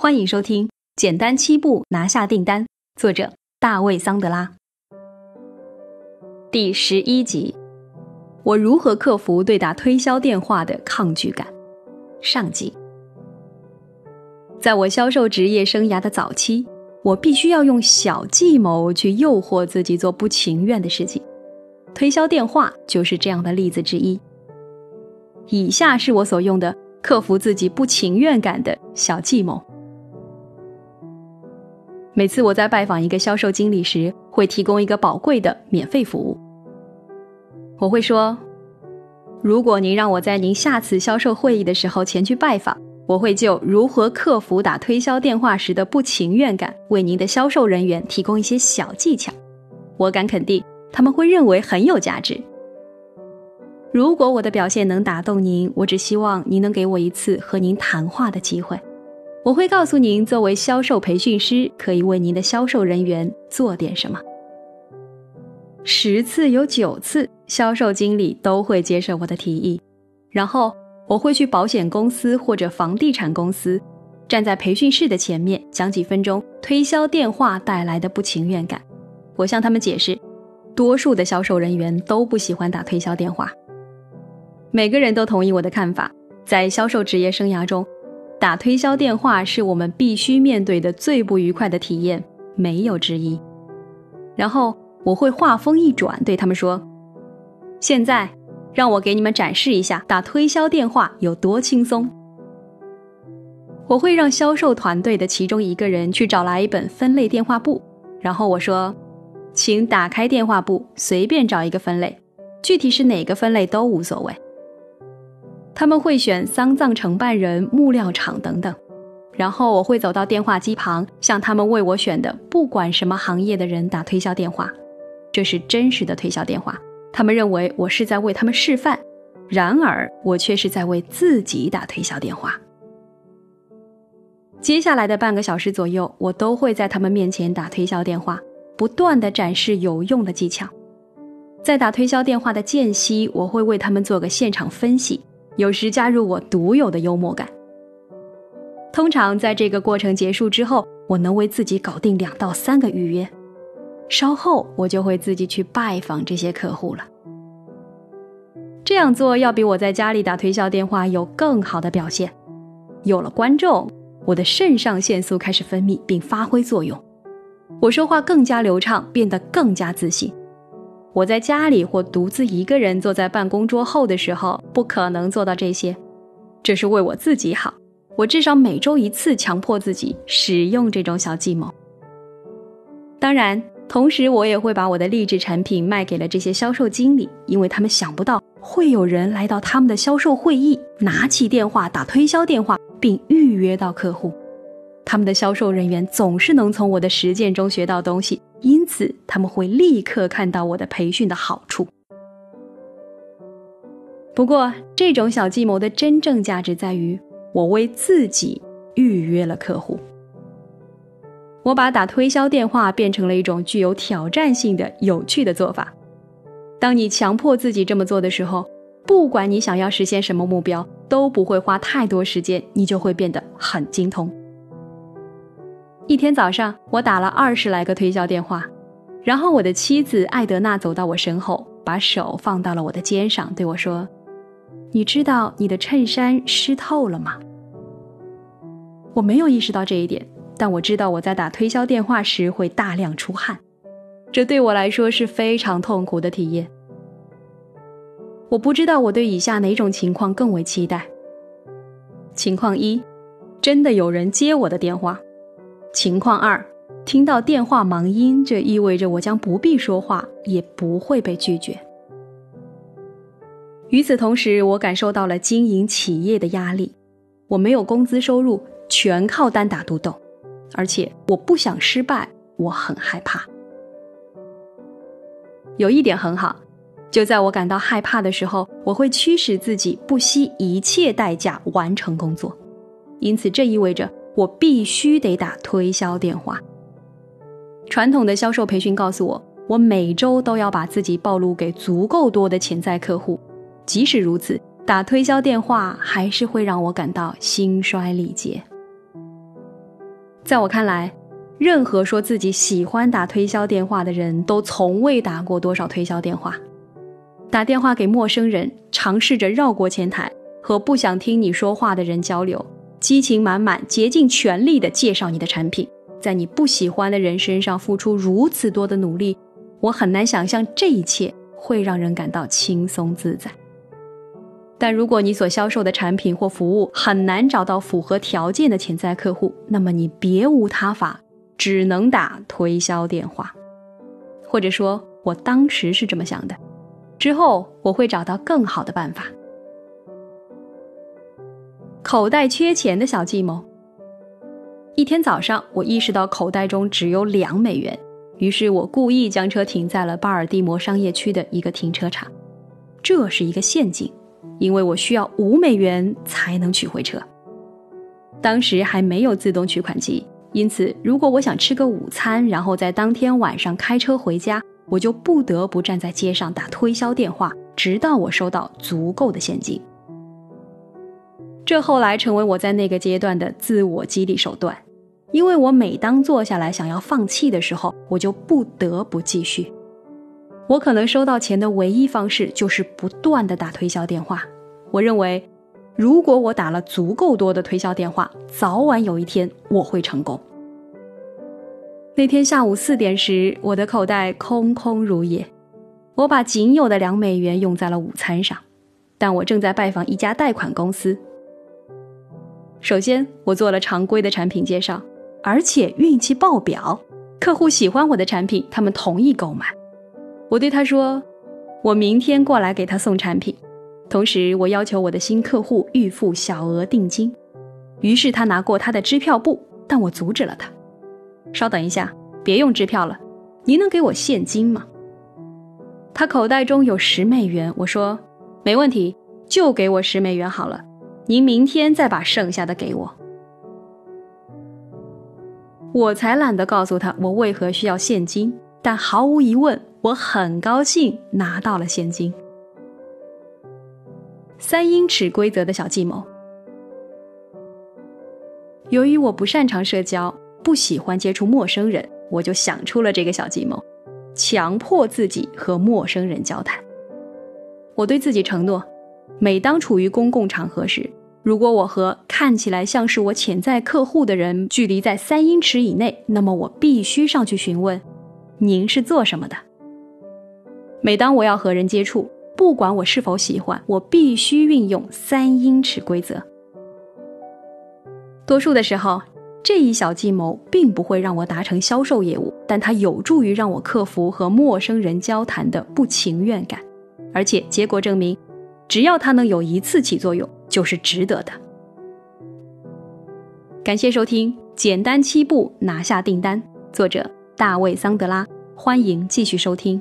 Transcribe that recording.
欢迎收听《简单七步拿下订单》，作者大卫·桑德拉。第十一集：我如何克服对打推销电话的抗拒感？上集。在我销售职业生涯的早期，我必须要用小计谋去诱惑自己做不情愿的事情，推销电话就是这样的例子之一。以下是我所用的克服自己不情愿感的小计谋。每次我在拜访一个销售经理时，会提供一个宝贵的免费服务。我会说：“如果您让我在您下次销售会议的时候前去拜访，我会就如何克服打推销电话时的不情愿感，为您的销售人员提供一些小技巧。我敢肯定，他们会认为很有价值。如果我的表现能打动您，我只希望您能给我一次和您谈话的机会。”我会告诉您，作为销售培训师，可以为您的销售人员做点什么。十次有九次，销售经理都会接受我的提议，然后我会去保险公司或者房地产公司，站在培训室的前面讲几分钟推销电话带来的不情愿感。我向他们解释，多数的销售人员都不喜欢打推销电话。每个人都同意我的看法，在销售职业生涯中。打推销电话是我们必须面对的最不愉快的体验，没有之一。然后我会话锋一转，对他们说：“现在，让我给你们展示一下打推销电话有多轻松。”我会让销售团队的其中一个人去找来一本分类电话簿，然后我说：“请打开电话簿，随便找一个分类，具体是哪个分类都无所谓。”他们会选丧葬承办人、木料厂等等，然后我会走到电话机旁，向他们为我选的不管什么行业的人打推销电话。这是真实的推销电话。他们认为我是在为他们示范，然而我却是在为自己打推销电话。接下来的半个小时左右，我都会在他们面前打推销电话，不断的展示有用的技巧。在打推销电话的间隙，我会为他们做个现场分析。有时加入我独有的幽默感。通常在这个过程结束之后，我能为自己搞定两到三个预约。稍后我就会自己去拜访这些客户了。这样做要比我在家里打推销电话有更好的表现。有了观众，我的肾上腺素开始分泌并发挥作用，我说话更加流畅，变得更加自信。我在家里或独自一个人坐在办公桌后的时候，不可能做到这些。这是为我自己好。我至少每周一次强迫自己使用这种小计谋。当然，同时我也会把我的励志产品卖给了这些销售经理，因为他们想不到会有人来到他们的销售会议，拿起电话打推销电话，并预约到客户。他们的销售人员总是能从我的实践中学到东西。因此，他们会立刻看到我的培训的好处。不过，这种小计谋的真正价值在于，我为自己预约了客户。我把打推销电话变成了一种具有挑战性的、有趣的做法。当你强迫自己这么做的时候，不管你想要实现什么目标，都不会花太多时间，你就会变得很精通。一天早上，我打了二十来个推销电话，然后我的妻子艾德娜走到我身后，把手放到了我的肩上，对我说：“你知道你的衬衫湿透了吗？”我没有意识到这一点，但我知道我在打推销电话时会大量出汗，这对我来说是非常痛苦的体验。我不知道我对以下哪种情况更为期待。情况一，真的有人接我的电话。情况二，听到电话忙音，这意味着我将不必说话，也不会被拒绝。与此同时，我感受到了经营企业的压力。我没有工资收入，全靠单打独斗，而且我不想失败，我很害怕。有一点很好，就在我感到害怕的时候，我会驱使自己不惜一切代价完成工作。因此，这意味着。我必须得打推销电话。传统的销售培训告诉我，我每周都要把自己暴露给足够多的潜在客户。即使如此，打推销电话还是会让我感到心衰力竭。在我看来，任何说自己喜欢打推销电话的人都从未打过多少推销电话。打电话给陌生人，尝试着绕过前台，和不想听你说话的人交流，激情满满、竭尽全力地介绍你的产品，在你不喜欢的人身上付出如此多的努力，我很难想象这一切会让人感到轻松自在。但如果你所销售的产品或服务很难找到符合条件的潜在客户，那么你别无他法，只能打推销电话，或者说，我当时是这么想的。之后我会找到更好的办法。口袋缺钱的小计谋。一天早上，我意识到口袋中只有两美元，于是我故意将车停在了巴尔的摩商业区的一个停车场。这是一个陷阱，因为我需要五美元才能取回车。当时还没有自动取款机，因此如果我想吃个午餐，然后在当天晚上开车回家。我就不得不站在街上打推销电话，直到我收到足够的现金。这后来成为我在那个阶段的自我激励手段，因为我每当坐下来想要放弃的时候，我就不得不继续。我可能收到钱的唯一方式就是不断的打推销电话。我认为，如果我打了足够多的推销电话，早晚有一天我会成功。那天下午四点时，我的口袋空空如也。我把仅有的两美元用在了午餐上，但我正在拜访一家贷款公司。首先，我做了常规的产品介绍，而且运气爆表，客户喜欢我的产品，他们同意购买。我对他说：“我明天过来给他送产品，同时我要求我的新客户预付小额定金。”于是他拿过他的支票簿，但我阻止了他。稍等一下，别用支票了，您能给我现金吗？他口袋中有十美元，我说没问题，就给我十美元好了，您明天再把剩下的给我。我才懒得告诉他我为何需要现金，但毫无疑问，我很高兴拿到了现金。三英尺规则的小计谋，由于我不擅长社交。不喜欢接触陌生人，我就想出了这个小计谋，强迫自己和陌生人交谈。我对自己承诺，每当处于公共场合时，如果我和看起来像是我潜在客户的人距离在三英尺以内，那么我必须上去询问：“您是做什么的？”每当我要和人接触，不管我是否喜欢，我必须运用三英尺规则。多数的时候。这一小计谋并不会让我达成销售业务，但它有助于让我克服和陌生人交谈的不情愿感，而且结果证明，只要它能有一次起作用，就是值得的。感谢收听《简单七步拿下订单》，作者大卫·桑德拉，欢迎继续收听。